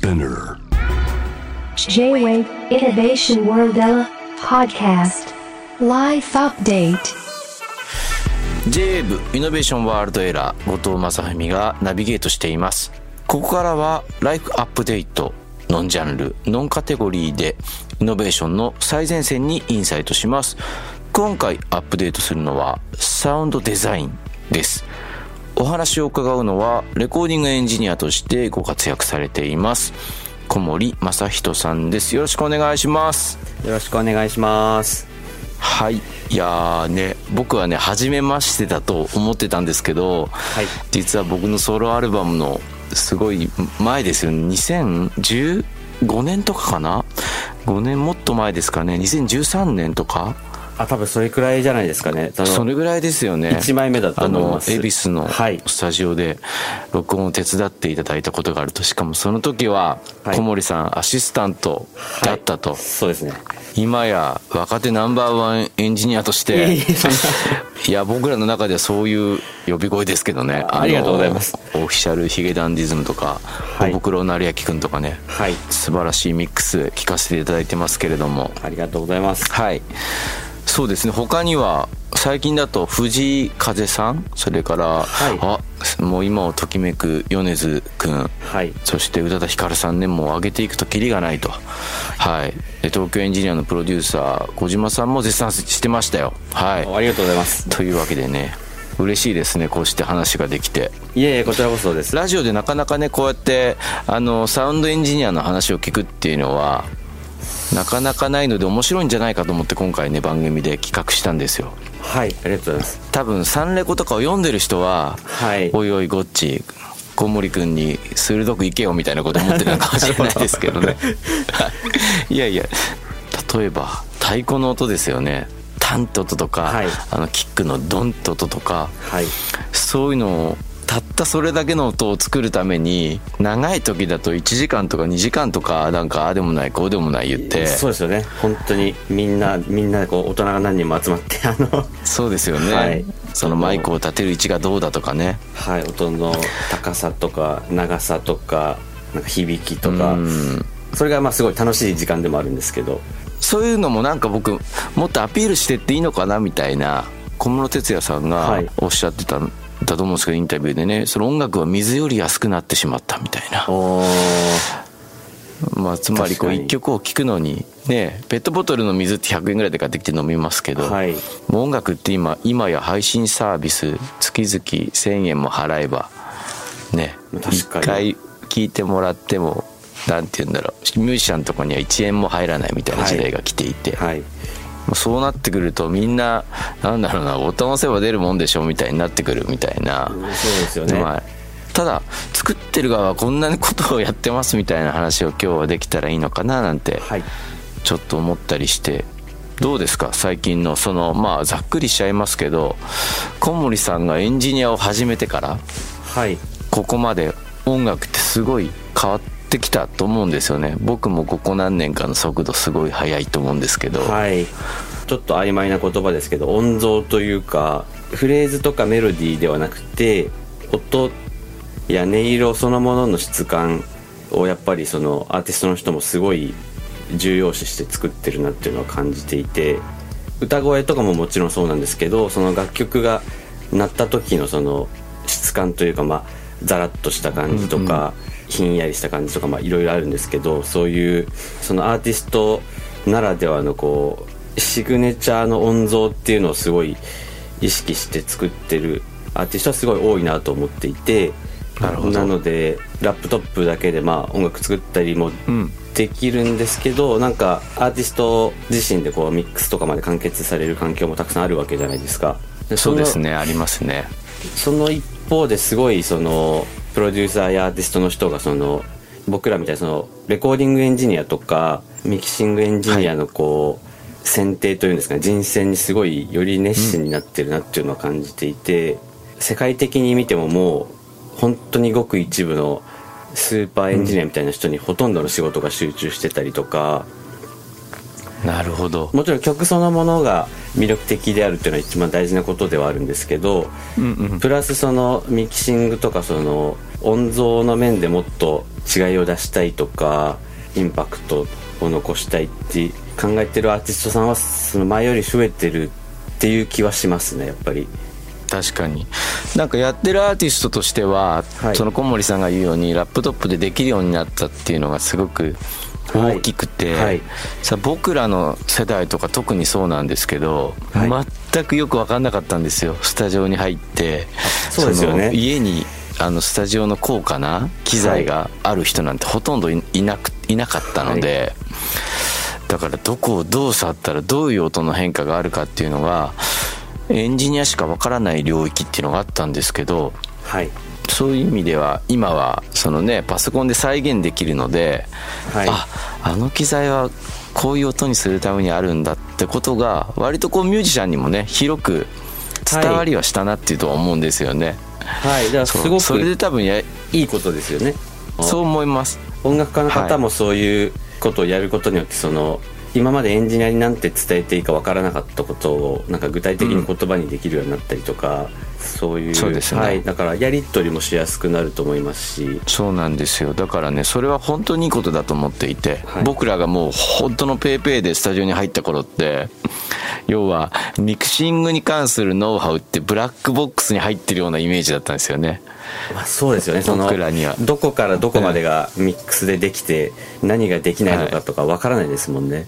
Spinner. J-Wave Innovation World Podcast. Life Update. J-Wave イノベーションワールドエラー後藤正文がナビゲートしていますここからはライフアップデートノンジャンルノンカテゴリーでイノベーションの最前線にインサイトします今回アップデートするのはサウンドデザインですお話を伺うのはレコーディングエンジニアとしてご活躍されています小森正人さんです。よろしくお願いします。よろしくお願いします。はい。いやーね僕はね初めましてだと思ってたんですけど、はい。実は僕のソロアルバムのすごい前ですよね2015年とかかな？5年もっと前ですかね。2013年とかあ、多分それくらいじゃないですかね。それぐらいですよね1枚目だとあの。恵比寿のはい。スタジオで録音を手伝っていただいたことがあるとしかもその時ははい小森さんアシスタントだったと、そうですね。今や若手ナンバーワンエンジニアとして いや僕らの中ではそういう呼び声ですけどねあありがとうございますオフィシャルヒゲダンディズムとかはい小袋成明君とかねはい。素晴らしいミックス聞かせていただいてますけれどもありがとうございます。はいそうですね。他には最近だと藤井風さん？それから、あもう今をときめく米津君はい。そして宇多田ヒカルさんねもう上げていくとキリがないと。はい。で東京エンジニアのプロデューサー小島さんも絶賛してましたよ。はい。ありがとうございます。というわけでね嬉しいですねこうして話ができて。いえいえ、こちらこそです。ラジオでなかなかねこうやってあのサウンドエンジニアの話を聞くっていうのはなかなかないので面白いんじゃないかと思って今回ね番組で企画したんですよはい。ありがとうございます。多分サンレコとかを読んでる人ははい。おいおいゴッチ小森君に鋭くいけよみたいなこと思ってるのかもしれないですけどね はいいやいや例えば太鼓の音ですよねタントトとか、はいあのキックのドントトとかはい。そういうのをたったそれだけの音を作るために長い時だと1時間とか2時間とかなんかああでもないこうでもない言って。そうですよね。本当にみんな、みんなこう大人が何人も集まって、あの、そうですよね、はい。そのマイクを立てる位置がどうだとかね。はい、音の高さとか長さとか、なんか響きとかう、ん。それがまあすごい楽しい時間でもあるんですけど、そういうのもなんか僕もっとアピールしてっていいのかなみたいな小室哲哉さんがはい。おっしゃってた、だと思うんですけどインタビューでねその音楽は水より安くなってしまったみたいな、まあ、つまりこう確かに。一曲を聴くのにねペットボトルの水って100円ぐらいで買ってきて飲みますけど、はい。もう音楽って今今や配信サービス月々1000円も払えばね一確かに。回聴いてもらってもなんて言うんだろうミュージシャンとかには1円も入らないみたいな時代が来ていて、はい。もうそうなってくるとみんななんだろうなボタン押せば出るもんでしょみたいになってくるみたいな、そうですよね。まあただ作ってる側はこんなことをやってますみたいな話を今日はできたらいいのかななんてはい。ちょっと思ったりしてどうですか？最近のそのまあざっくりしちゃいますけど小森さんがエンジニアを始めてからはい。ここまで音楽ってすごい変わってきたと思うんですよね僕もここ何年かの速度すごい速いと思うんですけど、はい。ちょっと曖昧な言葉ですけど、音像というか、フレーズとかメロディーではなくて、音や音色そのものの質感をやっぱりそのアーティストの人もすごい重要視して作ってるなっていうのを感じていて、歌声とかももちろんそうなんですけど、その楽曲が鳴った時のその質感というか、まあ、ザラッとした感じとか、ひんやりした感じとか、まあ、いろいろあるんですけど、そういう、そのアーティストならではのこう、シグネチャーの音像っていうのをすごい意識して作ってるアーティストはすごい多いなと思っていて、なるほど。ので、ラップトップだけでまあ音楽作ったりもうん。できるんですけど、なんかアーティスト自身でこうミックスとかまで完結される環境もたくさんあるわけじゃないですか。そうですねねありますね。その一方ですごいそのプロデューサーやアーティストの人がその僕らみたいなそのレコーディングエンジニアとかミキシングエンジニアのこう、選定というんですか人選にすごいより熱心になってるなっていうのを感じていて、世界的に見てももう本当にごく一部のスーパーエンジニアみたいな人にほとんどの仕事が集中してたりとか、なるほど。もちろん曲そのものが魅力的であるっていうのは一番大事なことではあるんですけど、うんうん。プラスそのミキシングとかその音像の面でもっと違いを出したいとかインパクトを残したいって考えてるアーティストさんはその前より増えてるっていう気はしますねやっぱり。確かに。なんかやってるアーティストとしては、はい。その小森さんが言うようにラップトップでできるようになったっていうのがすごくはい大きくて、はい。さ僕らの世代とか特にそうなんですけど、はい。全くよく分かんなかったんですよ。スタジオに入ってそうですよね。の家にあのスタジオの高価な機材がある人なんてほとんどいいなくいなかったので、だからどこをどう触ったらどういう音の変化があるかっていうのがエンジニアしかわからない領域っていうのがあったんですけどはいそういう意味では今はそのねパソコンで再現できるので、はい。ああの機材はこういう音にするためにあるんだってことが割とこうミュージシャンにもね広く伝わりはしたなっていうとは思うんですよね、はい。だからすごくそれで多分やいいことですよね。そう思います。音楽家の方もそういうことをやることによってその今までエンジニアになんて伝えていいかわからなかったことをなんか具体的に言葉にできるようになったりとか、そういうそうですね。はい、だからやり取りもしやすくなると思いますし。そうなんですよ。だからねそれは本当にいいことだと思っていて、はい。僕らがもう本当のペーペーでスタジオに入った頃って 要はミクシングに関するノウハウってブラックボックスに入ってるようなイメージだったんですよね。まあ、そうですよね。その僕らには。どこからどこまでがミックスでできて何ができないのかとかわからないですもんね、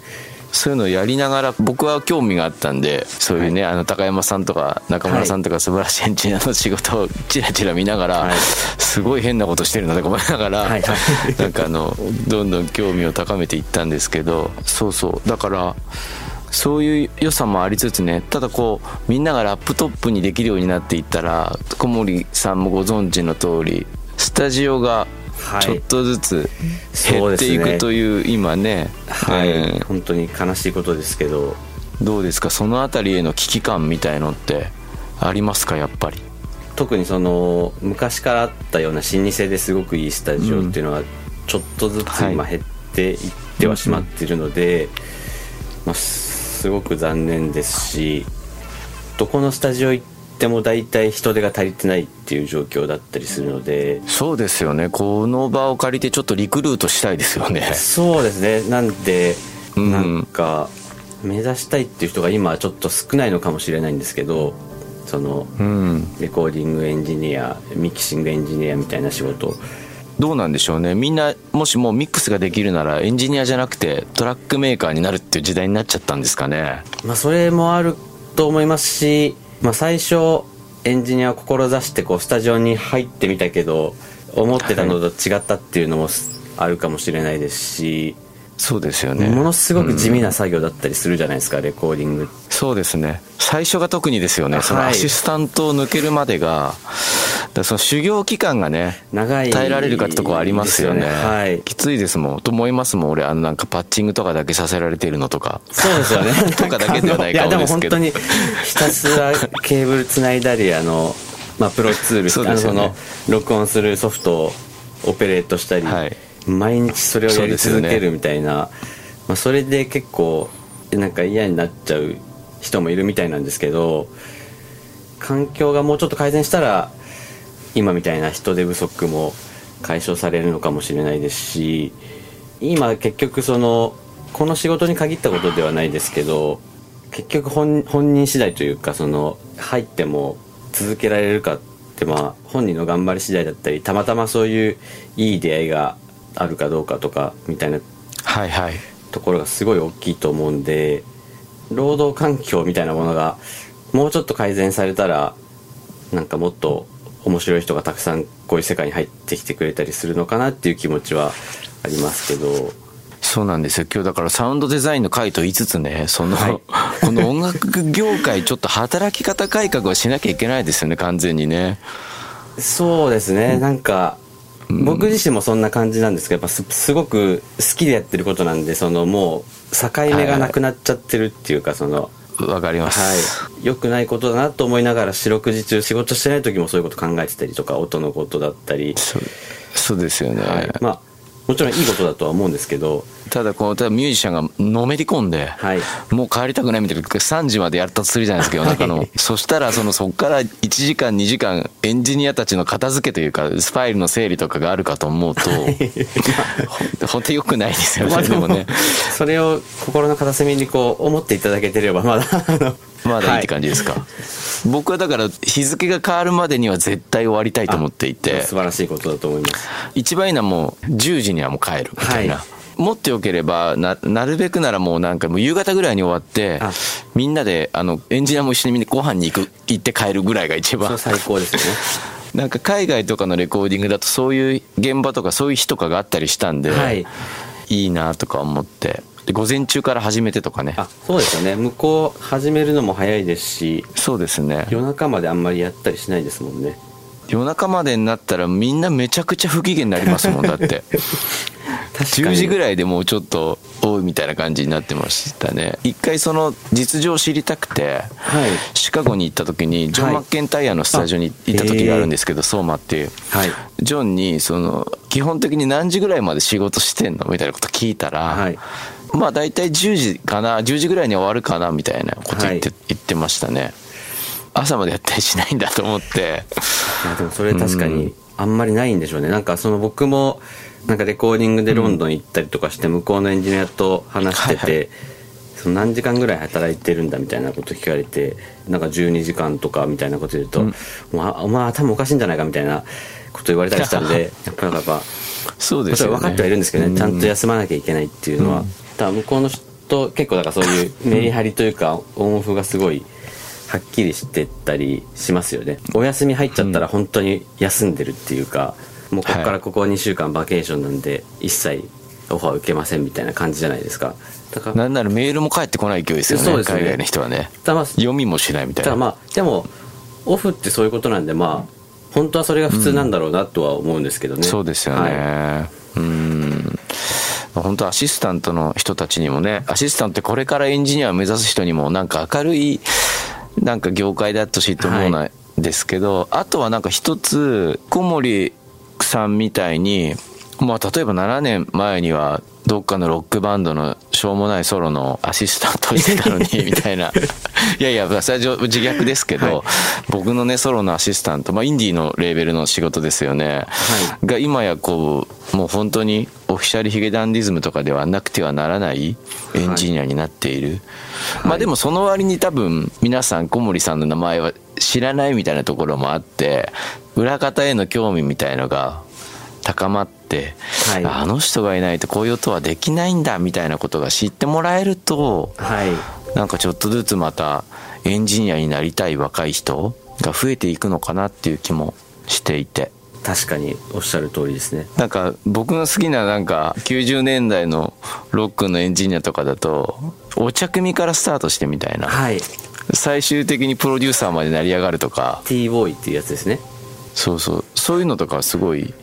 そういうのをやりながら僕は興味があったんでそういうね、あの高山さんとか中村さんとか素晴らしいエンジニアの仕事をチラチラ見ながら、はい。すごい変なことしてるなとか思いながら、はい。はい。なんかあのどんどん興味を高めていったんですけどそうそう。だからそういう良さもありつつねただこうみんながラップトップにできるようになっていったら小森さんもご存知の通りスタジオがはいちょっとずつ減っていくという今ね。はい、えー。本当に悲しいことですけど。どうですか？そのあたりへの危機感みたいのってありますか？やっぱり。特にその昔からあったような老舗ですごくいいスタジオっていうのはちょっとずつはい。今減っていってはしまっているので、まあ、すごく残念ですしどこのスタジオ行っても大体人手が足りてないっていう状況だったりするので。そうですよね。この場を借りてちょっとリクルートしたいですよね。そうですね。なんでうん。なんか目指したいっていう人が今はちょっと少ないのかもしれないんですけどそのうん。レコーディングエンジニアミキシングエンジニアみたいな仕事。どうなんでしょうね。みんなもしもうミックスができるならエンジニアじゃなくてトラックメーカーになるっていう時代になっちゃったんですかね。まあそれもあると思いますし、まあ、最初エンジニアを志してこうスタジオに入ってみたけど思ってたのと違ったっていうのもあるかもしれないですし、そうですよね。ものすごく地味な作業だったりするじゃないですか、レコーディングそうですね。最初が特にですよね。そのはい。アシスタントを抜けるまでがらその修行期間がね長い耐えられるかってとこありますよね。ですはい。きついですもん。と思いますもん俺あのなんかパッチングとかだけさせられているのとか。そうですよね。とかだけではないかもやでもですけど本当にひたすらケーブルつないだりあの、まあ、プロツールそうあのその録音するソフトをオペレートしたり、はい。毎日それをやり続けるみたいなまあ、それで結構なんか嫌になっちゃう人もいるみたいなんですけど環境がもうちょっと改善したら今みたいな人手不足も解消されるのかもしれないですし今結局そのこの仕事に限ったことではないですけど結局本本人次第というかその入っても続けられるかってまあ本人の頑張り次第だったりたまたまそういういい出会いがあるかどうかとかみたいなはいはい。ところがすごい大きいと思うんで労働環境みたいなものがもうちょっと改善されたらなんかもっと面白い人がたくさんこういう世界に入ってきてくれたりするのかなっていう気持ちはありますけど。そうなんですよ。今日だからサウンドデザインの回と言いつつねその、はい。この音楽業界ちょっと働き方改革はしなきゃいけないですよね完全にね。そうですね。なんか僕自身もそんな感じなんですけどやっぱすすごく好きでやってることなんでそのもう境目がなくなっちゃってるっていうかそのわかります、はい、良くないことだなと思いながら四六時中仕事してない時もそういうこと考えてたりとか音のことだったり、そうそうですよね、はい、まあもちろんいいことだとは思うんですけどただこうただミュージシャンがのめり込んで、はい。もう帰りたくないみたいな3時までやったとするじゃないですか夜中の、そしたらそのそこから1時間2時間エンジニアたちの片付けというかファイルの整理とかがあるかと思うとほん 本当に良くないですよね、まあでもね。それを心の片隅にこう思っていただけてればまだあのまだいいってじ、感じですか、僕はだから日付が変わるまでには絶対終わりたいと思っていはいて素晴らしいことだと思います。一番いいのはもう10時にはもう帰るみたいな、はい持ってよければななるべくならもうなんかもう夕方ぐらいに終わってあ。みんなであのエンジニアも一緒にみんなご飯に行く行って帰るぐらいが一番。最高ですよね。なんか海外とかのレコーディングだとそういう現場とかそういう日とかがあったりしたんで、はい。いいなとか思って。で午前中から始めてとかね。あそうですよね。向こう始めるのも早いですしそうですね。夜中まであんまりやったりしないですもんね。夜中までになったらみんなめちゃくちゃ不機嫌になりますもんだって 10時ぐいらいでもうちょっと多いみたいな感じになってましたね。一回その実情を知りたくてはい。シカゴに行った時にジョン・はいマッケンタイヤのスタジオに行った時があるんですけど、相馬っていう。はい。ジョンにその基本的に何時ぐらいまで仕事してんのみたいなこと聞いたら、はい。まあ大体10時かな10時ぐらいに終わるかなみたいなこと言って,、はい。言ってましたね。朝までやったりしないんだと思って。いやでもそれ確かにあんまりないんでしょうね。なんかその僕もなんかレコーディングでロンドン行ったりとかして向こうのエンジニアと話してて、はいはその何時間ぐらい働いてるんだみたいなこと聞かれてなんか12時間とかみたいなこと言うと、お前お前頭おかしいんじゃないかみたいなこと言われたりしたんでやっぱなんかやっぱそうですよね。分かってはいるんですけどね、ちゃんと休まなきゃいけないっていうのは、ただ向こうの人結構だからそういうメリハリというかオンオフがすごいはっきりしてたりしますよね。お休み入っちゃったら本当に休んでるっていうか、もうここからここ2週間バケーションなんで一切オファー受けませんみたいな感じじゃないですか。だからなんならメールも返ってこない勢いですよねそうですよね。海外の人はね。ただまあ読みもしないみたいな。ただまあでもオフってそういうことなんでまあ本当はそれが普通なんだろうなとは思うんですけどね、そうですよね、はうん。本当アシスタントの人たちにもねアシスタントってこれからエンジニアを目指す人にもなんか明るいなんか業界であってほしいと思うんですけど、あとはなんか一つ小森さんみたいにまあ例えば7年前にはどっかのロックバンドのしょうもないソロのアシスタントをしてたのにみたいな。いやいやそれは自虐ですけど、はい。僕のねソロのアシスタント、まあ、インディーのレーベルの仕事ですよね、が今やこうもう本当にオフィシャルヒゲダンディズムとかではなくてはならないエンジニアになっている、まあでもその割に多分皆さん小森さんの名前は知らないみたいなところもあって裏方への興味みたいのが高まって、はい。あの人がいないとこういう音はできないんだみたいなことが知ってもらえるとはい。なんかちょっとずつまたエンジニアになりたい若い人が増えていくのかなっていう気もしていて。確かにおっしゃる通りですね。なんか僕の好きななんか90年代のロックのエンジニアとかだとお茶組からスタートしてみたいな。はい。最終的にプロデューサーまで成り上がるとか。T ボーイっていうやつですねそうそう。そういうのとかはすごい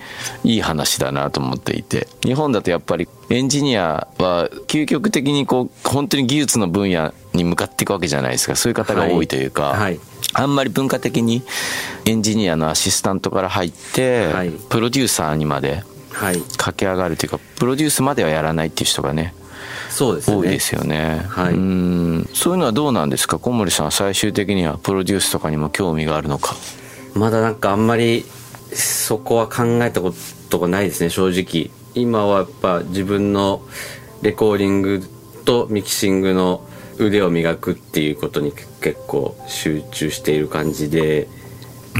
いい話だなと思っていて。日本だとやっぱりエンジニアは究極的にこう本当に技術の分野に向かっていくわけじゃないですか。そういう方が多いというか、はい。はい。あんまり文化的にエンジニアのアシスタントから入って、はい。プロデューサーにまではい。駆け上がるというかプロデュースまではやらないっていう人がねそうですね。多いですよね、はい。うん。そういうのはどうなんですか？小森さんは最終的にはプロデュースとかにも興味があるのかまだなんかあんまりそこは考えたことがないですね正直。今はやっぱ自分のレコーディングとミキシングの腕を磨くっていうことに結構集中している感じで。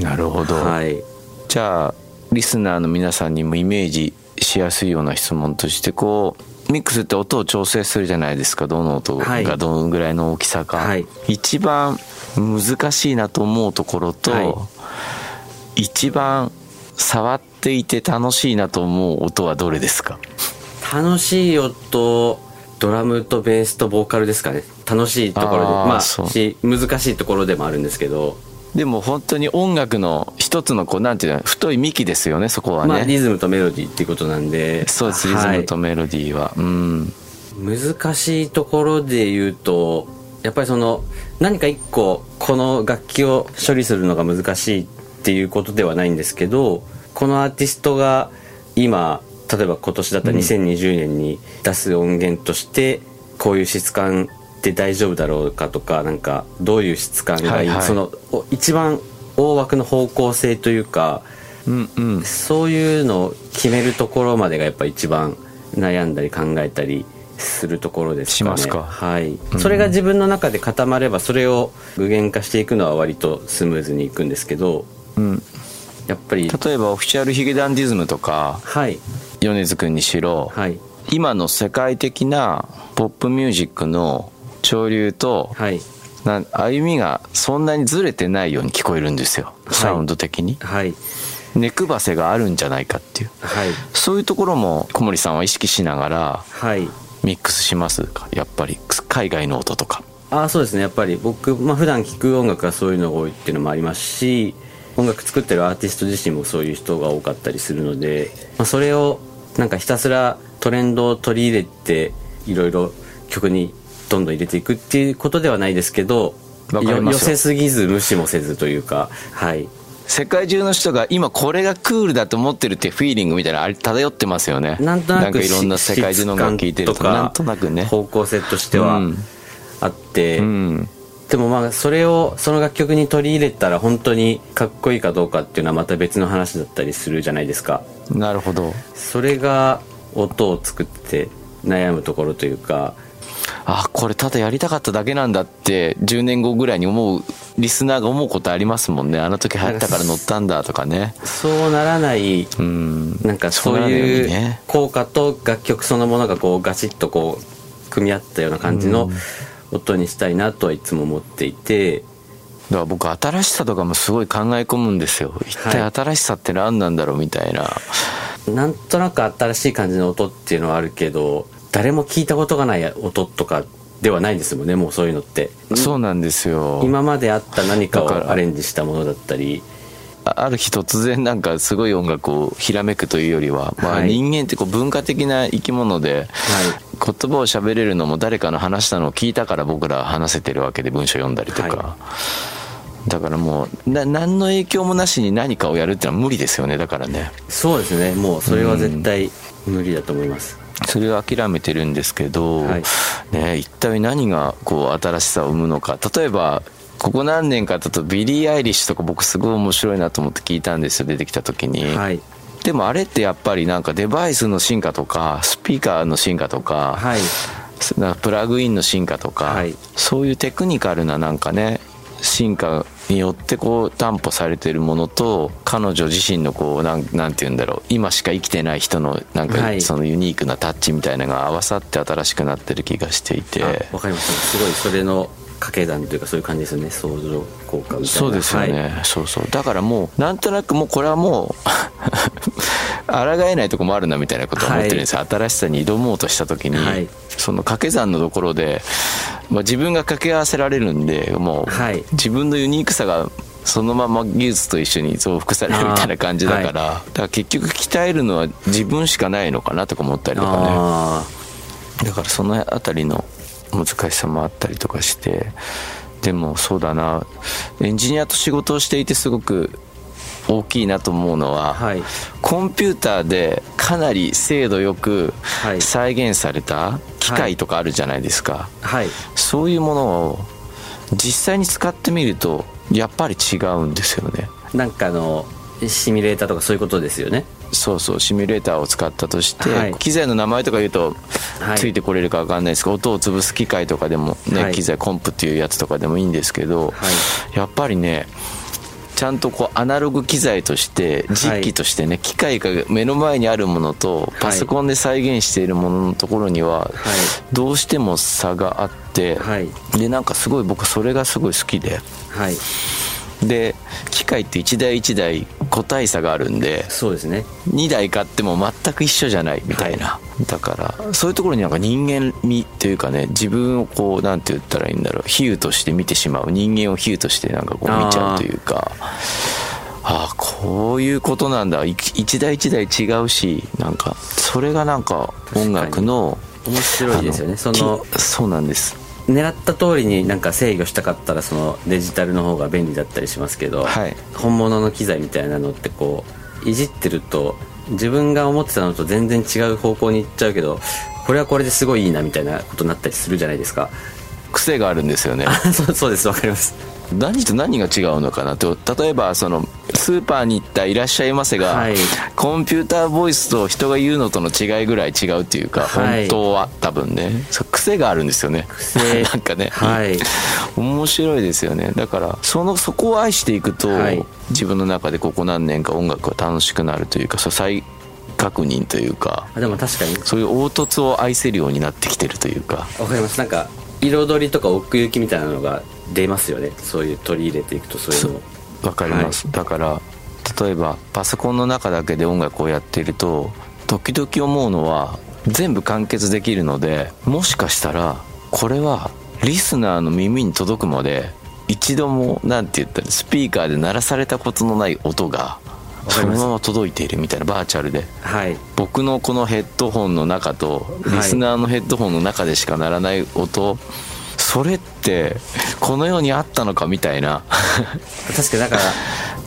なるほど、はい。じゃあリスナーの皆さんにもイメージしやすいような質問としてこうミックスって音を調整するじゃないですか。どの音はい。がどのぐらいの大きさか、はい。一番難しいなと思うところと、は一番触っていて楽しいなと思う音はどれですか？楽しい音ドラムとベースとボーカルですかね。楽しいところで。まあし難しいところでもあるんですけど、でも本当に音楽の一つのこうなんていうの太い幹ですよねそこはね、まあリズムとメロディーっていうことなんで。そうですリズムとメロディーは、うん。難しいところで言うとやっぱりその何か一個この楽器を処理するのが難しいっていうことではないんですけどこのアーティストが今例えば今年だったら2020年に出す音源としてこういう質感で大丈夫だろうかとかなんかどういう質感がいい、はいはい。そのお一番大枠の方向性というかうんうん。そういうのを決めるところまでがやっぱ一番悩んだり考えたりするところですかね。しますか。はい。それが自分の中で固まればそれを具現化していくのは割とスムーズにいくんですけど、うん。やっぱり例えばオフィシャルヒゲダンディズムとかはい。米津君にしろ、はい。今の世界的なポップミュージックの潮流と、はい。な歩みがそんなにずれてないように聞こえるんですよ、い。サウンド的に。はい。根くばせがあるんじゃないかっていう。はい。そういうところも小森さんは意識しながらはい。ミックスしますか？やっぱり。海外の音とか。ああそうですね。やっぱり。僕、まあ普段聴く音楽がそういうのが多いっていうのもありますし音楽作ってるアーティスト自身もそういう人が多かったりするので、まあ、それをなんかひたすらトレンドを取り入れていろいろ曲にどんどん入れていくっていうことではないですけど寄せすぎず無視もせずというかはい。世界中の人が今これがクールだと思ってるってフィーリングみたいなのあれ漂ってますよね。なんとなくいろんな世界中の音楽聴いてると質感なんとなくね。方向性としてはうんあって、うん。でもまあそれをその楽曲に取り入れたら本当にかっこいいかどうかっていうのはまた別の話だったりするじゃないですか。なるほど。それが音を作って悩むところというかあこれただやりたかっただけなんだって10年後ぐらいに思うリスナーが思うことありますもんね。あの時流行ったから乗ったんだとかね。そうならないうん。なんかそういよう効果と楽曲そのものがこうガチッとこう組み合ったような感じの音にしたいなとはいつも思っていて。だから僕新しさとかもすごい考え込むんですよ。一体はい。新しさって何なんだろうみたいな、なんとなく新しい感じの音っていうのはあるけど誰も聞いたことがない音とかではないですもんねもうそういうのって。そうなんですよ。今まであった何かをアレンジしたものだったり。あある日突然なんかすごい音楽をひらめくというよりは、まあ、はい。人間ってこう文化的な生き物で、はい。言葉を喋れるのも誰かの話したのを聞いたから僕ら話せてるわけで文章読んだりとか、はだからもうな何の影響もなしに何かをやるってのは無理ですよねだからね。そうですね。もうそれは絶対無理だと思います、それを諦めてるんですけど、はい。ね、一体何がこう新しさを生むのか。例えばここ何年かだとビリー・アイリッシュとか僕すごい面白いなと思って聞いたんですよ出てきた時に、はい。でもあれってやっぱりなんかデバイスの進化とかスピーカーの進化とか、はい。なんかプラグインの進化とか、はい。そういうテクニカルななんかね進化によってこう担保されてるものと彼女自身のこうなんなんて言うんだろう今しか生きてない人のなんかはい。そのユニークなタッチみたいなのが合わさって新しくなってる気がしていて、あわかります。すごいそれの掛け算というかそういう感じですよね。相乗効果みたいな。そうですよね、はい。そうそう。だからもうなんとなくもうこれはもう 抗えないとこもあるなみたいなことを思ってるんですよ、新しさに挑もうとした時に、はい。その掛け算のところで、まあ、自分が掛け合わせられるんでもう、はい。自分のユニークさがそのまま技術と一緒に増幅されるみたいな感じだから、だから結局鍛えるのは自分しかないのかなとか思ったりとかね。あだからそのあたりの難しさもあったりとかしてでもそうだな。エンジニアと仕事をしていてすごく大きいなと思うのは、はい。コンピューターでかなり精度よくはい。再現された機械とかあるじゃないですか、ーはい。そういうものを実際に使ってみるとやっぱり違うんですよね。なんかあのシミュレーターとかそういうことですよねそうそうシミュレーターを使ったとして、はい。機材の名前とか言うとはい。ついてこれるか分かんないですけど、音を潰す機械とかでもね、はい。機材コンプっていうやつとかでもいいんですけど、はやっぱりねちゃんとこうアナログ機材として実機としてね、機械が目の前にあるものとパソコンで再現しているもののところにはどうしても差があって、はい。でなんかすごい僕それがすごい好きではいで機械って1台1台個体差があるんでそうですね。2台買っても全く一緒じゃないみたいな、だからそういうところになんか人間味というかね自分をこうなんて言ったらいいんだろう比喩として見てしまう。人間を比喩としてなんかこう見ちゃうというか。ああこういうことなんだ。い一台一台違うしなんかそれがなんか音楽の面白いですよね。あそのきそうなんです狙った通りになんか制御したかったらそのデジタルの方が便利だったりしますけど、はい。本物の機材みたいなのってこういじってると自分が思ってたのと全然違う方向に行っちゃうけどこれはこれですごいいいなみたいなことになったりするじゃないですか。癖があるんですよね。そうそうです。わかります。何と何が違うのかなと例えばそのスーパーに行った「いらっしゃいませが」はい。コンピューターボイスと人が言うのとの違いぐらい違うっていうか、はい。本当は多分ね。癖があるんですよね。癖。なんかね、はい。面白いですよね。だからそのそこを愛していくと、はい。自分の中でここ何年か音楽が楽しくなるというかそう再確認というかあでも確かに。そういう凹凸を愛せるようになってきてるというか。わかります。なんか彩りとか奥行きみたいなのが出ますよね。そういう取り入れていくとそういうのをわかります、だから例えばパソコンの中だけで音楽をやっていると時々思うのは全部完結できるのでもしかしたらこれはリスナーの耳に届くまで一度もなんて言ったらスピーカーで鳴らされたことのない音がそのます。まま届いているみたいなバーチャルで。はい。僕のこのヘッドホンの中とはい。リスナーのヘッドホンの中でしか鳴らない音、それってこの世にあったのかみたいな。確かにだか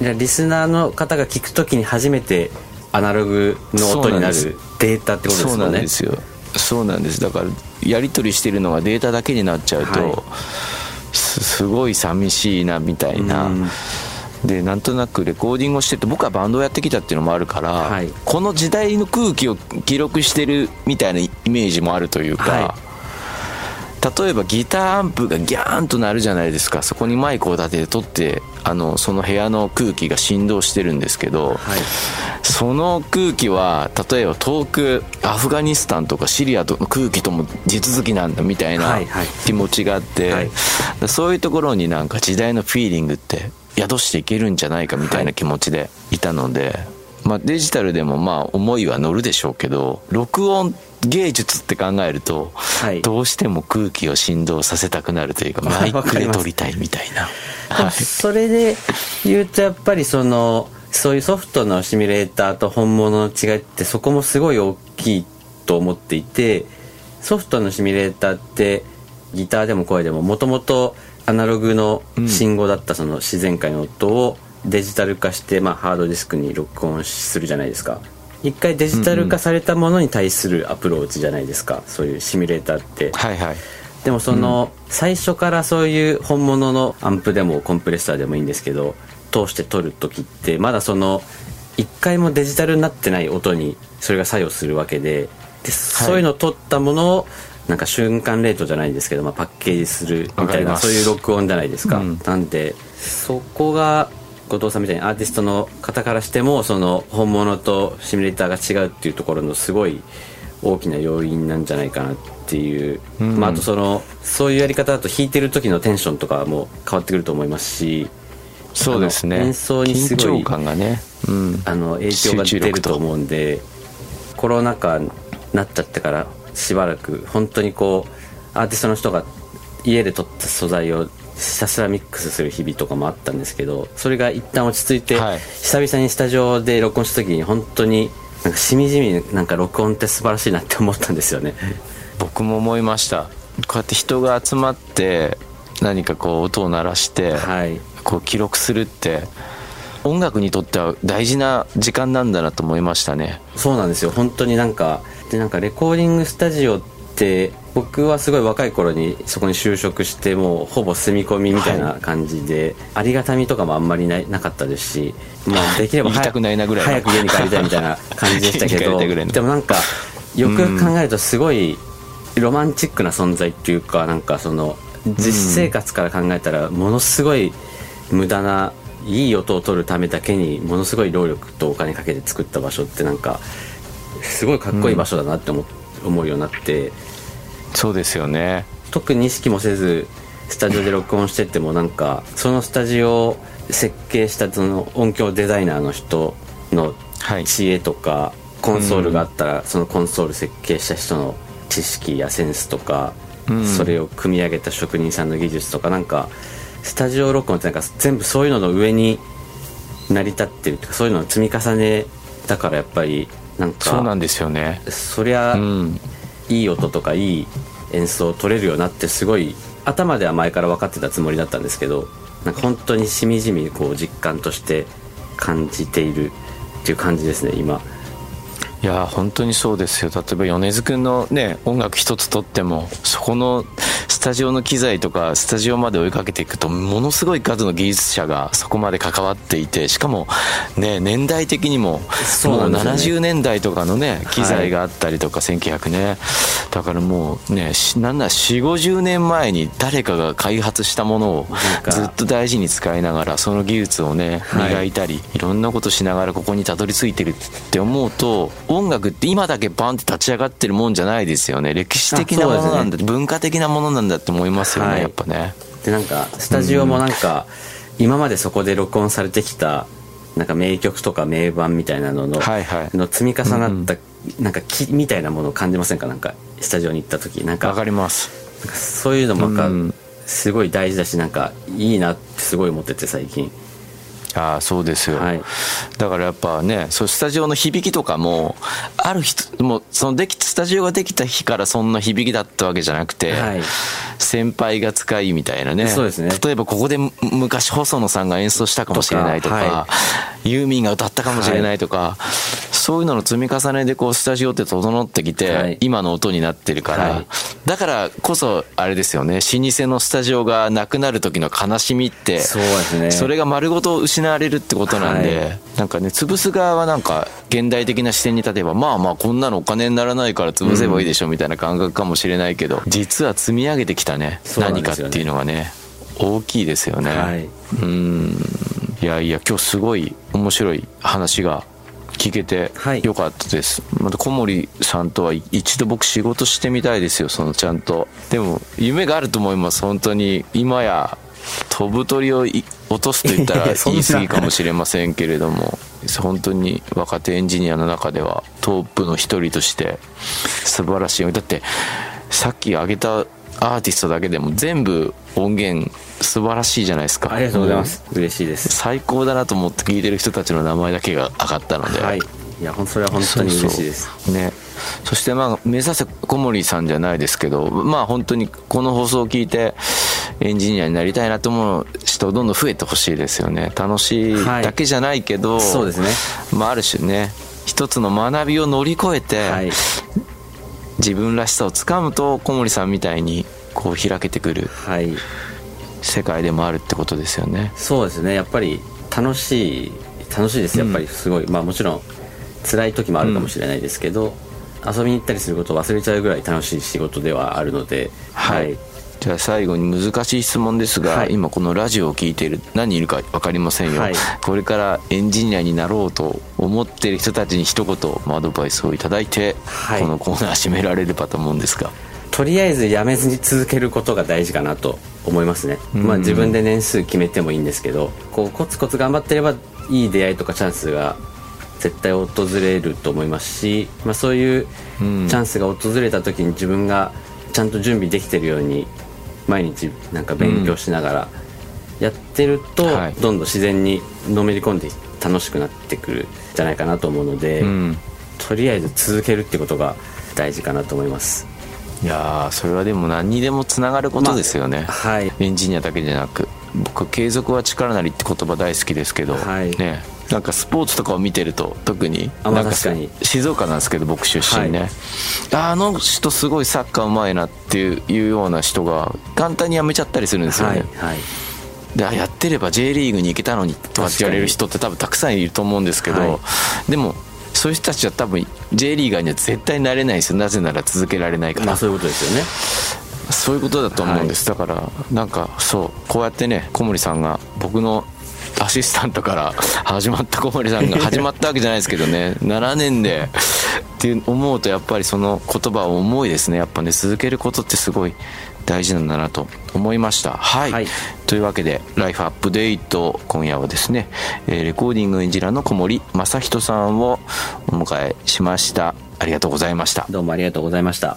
らリスナーの方が聞くときに初めてアナログの音になるデータってことですそうなんですよ。そうなんです。だからやり取りしてるのがデータだけになっちゃうと、はい。すすごい寂しいなみたいな、うん。でなんとなくレコーディングをしてて僕はバンドをやってきたっていうのもあるから、はい。この時代の空気を記録してるみたいなイメージもあるというか、は例えばギターアンプがギャーンと鳴るじゃないですか。そこにマイクを立てて撮ってあのその部屋の空気が振動してるんですけど、はいその空気は例えば遠くアフガニスタンとかシリアとの空気とも地続きなんだみたいなはいはい。気持ちがあって、はい。そういうところになんか時代のフィーリングって宿していけるんじゃないかみたいな気持ちでいたので、まあ、デジタルでもまあ思いは乗るでしょうけど録音芸術って考えると、はい。どうしても空気を振動させたくなるというかマイクで撮りたいみたいな。でもそれで言うとやっぱりそのそういうソフトのシミュレーターと本物の違いってそこもすごい大きいと思っていてソフトのシミュレーターってギターでも声でももともとアナログの信号だったその自然界の音をデジタル化して、まあ、ハードディスクに録音するじゃないですか。一回デジタル化されたものに対するアプローチじゃないですか、そういうシミュレーターって。はいはい。でもその、最初からそういう本物のアンプでもコンプレッサーでもいいんですけど通して撮る時ってまだその一回もデジタルになってない音にそれが作用するわけでで、そういうのを撮ったものをなんか瞬間レートじゃないですけど、まあ、パッケージするみたいなそういう録音じゃないですか、うん。なんでそこが後藤さんみたいにアーティストの方からしてもその本物とシミュレーターが違うっていうところのすごい大きな要因なんじゃないかなっていう、うん。まあ、あとそのそういうやり方だと弾いてる時のテンションとかも変わってくると思いますしそうですね。演奏にすごい緊張感がね、うん、あの影響が出ると思うんでコロナ禍になっちゃってからしばらく本当にこうアーティストの人が家で撮った素材をひたすらミックスする日々とかもあったんですけどそれが一旦落ち着いて、はい。久々にスタジオで録音した時に本当になんかしみじみなんか録音って素晴らしいなって思ったんですよね。僕も思いました。こうやって人が集まって何かこう音を鳴らして、はい。こう記録するって音楽にとっては大事な時間なんだなと思いましたね。そうなんですよ。本当になんかでなんかレコーディングスタジオって僕はすごい若い頃にそこに就職してもうほぼ住み込みみたいな感じで、ありがたみとかもあんまりなかったですし、まあ、できれば行きたく早く家に帰りたいみたいな感じでしたけど でもなんかよくよく考えるとすごいロマンチックな存在っていうかなんかその実生活から考えたらものすごい無駄ないい音を取るためだけにものすごい労力とお金かけて作った場所ってなんかすごいかっこいい場所だなって思,、思うようになってそうですよね。特に意識もせずスタジオで録音しててもなんかそのスタジオを設計したその音響デザイナーの人のはい。知恵とか、コンソールがあったらそのコンソール設計した人の知識やセンスとか、うん。それを組み上げた職人さんの技術とかなんかスタジオ録音ってなんか全部そういうのの上に成り立ってるとかそういうのの積み重ねだからやっぱりなんかそうなんですよね。そりゃ、うんいい音とかいい演奏を取れるようになってすごい頭では前から分かってたつもりだったんですけどなんか本当にしみじみこう実感として感じているっていう感じですね今。いや本当にそうですよ。例えば米津君のね音楽一つとってもそこのスタジオの機材とかスタジオまで追いかけていくとものすごい数の技術者がそこまで関わっていてしかもね年代的にももうそうなんですよね。70年代とかのね機材があったりとか、1900ね。だからもうねしなんなら4 5 0年前に誰かが開発したものをずっと大事に使いながらその技術をねはい。磨いたり、い、ろんなことしながらここにたどり着いてるって思うと音楽って今だけバンって立ち上がってるもんじゃないですよね。歴史的なものなんだ、文化的なものなんだって思いますよね、はい。やっぱね。でなんかスタジオもなんか、今までそこで録音されてきたなんか名曲とか名盤みたいなのの,、はいはい。の積み重なった、なんか木みたいなものを感じませんか？なんかスタジオに行った時。なんかわかります。なんかそういうのもなんうんかすごい大事だしなんかいいなってすごい思ってて最近ああそうですよ、はい。だからやっぱねそうスタジオの響きとかもある人もうそのできスタジオができた日からそんな響きだったわけじゃなくて、はい。先輩が使いみたいなね。そうですね。例えばここでむ昔細野さんが演奏したかもしれないとかはユーミンが歌ったかもしれないとか、そういうのの積み重ねでこうスタジオって整ってきて、はい。今の音になってるから、はい。だからこそあれですよね。老舗のスタジオがなくなる時の悲しみってそうですね。それが丸ごと失われるってことなんで、はい。なんかね潰す側はなんか現代的な視点に立てばまあまあこんなのお金にならないから潰せばいいでしょみたいな感覚かもしれないけど、実は積み上げてきたねそうなん何かっていうのがね大きいですよね、はい。うん。いやいや今日すごい面白い話が聞けてはい。よかったです、また小森さんとは一度僕仕事してみたいですよそのちゃんと。でも夢があると思います本当に。今や飛ぶ鳥をい落とすと言ったら言い過ぎかもしれませんけれども本当に若手エンジニアの中ではトップの一人として素晴らしい。だってさっき挙げたアーティストだけでも全部音源素晴らしいじゃないですか。ありがとうございます。嬉しいです。最高だなと思って聞いてる人たちの名前だけが上がったので、はい。いやそれは本当に嬉しいです。ね。そしてまあ目指せ小森さんじゃないですけどまあ本当にこの放送を聞いてエンジニアになりたいなと思う人どんどん増えてほしいですよね。楽しいはいだけじゃないけど、そうですね。まあある種ね一つの学びを乗り越えて、はい。自分らしさをつかむと小森さんみたいにこう開けてくるはい。世界でもあるってことですよね。そうですね。やっぱり楽しい楽しいです。やっぱりすごい、まあもちろん辛い時もあるかもしれないですけど、遊びに行ったりすることを忘れちゃうぐらい楽しい仕事ではあるのではい、じゃあ最後に難しい質問ですが、はい。今このラジオを聞いている何人いるか分かりませんよ、はい。これからエンジニアになろうと思っている人たちに一言アドバイスをいただいて、はい。このコーナー締められればと思うんですが。とりあえずやめずに続けることが大事かなと思いますね、まあ自分で年数決めてもいいんですけどこうコツコツ頑張ってればいい出会いとかチャンスが絶対訪れると思いますし、まあ、そういうチん。ャンスが訪れた時に自分がちゃんと準備できてるように毎日なんか勉強しながらやってると、はい。どんどん自然にのめり込んで楽しくなってくるんじゃないかなと思うので、うん。とりあえず続けるってことが大事かなと思います。いやーそれはでも何にでもつながることですよね、はい。エンジニアだけじゃなく僕継続は力なりって言葉大好きですけど、はい。ねなんかスポーツとかを見てると特になん確かに。静岡なんですけど僕出身ね、はい。ああの人すごいサッカーうまいなっていうような人が簡単に辞めちゃったりするんですよね、はいはい。であやってれば J リーグに行けたのにとかって言われる人って多分たくさんいると思うんですけど、はでもそういう人たちは多分 J リーガーには絶対なれないですよ。なぜなら続けられないから、まあそういうことですよね。そういうことだと思うんです、だからなんかそうこうやってね小森さんが僕のアシスタントから始まった小森さんが始まったわけじゃないですけどね。7年で。って思うとやっぱりその言葉は重いですね。やっぱね続けることってすごい大事なんだなと思いました。はい、はい。というわけで「ライフアップデート」今夜はですね、えーレコーディングエンジニアの小森正人さんをお迎えしました。ありがとうございました。どうもありがとうございました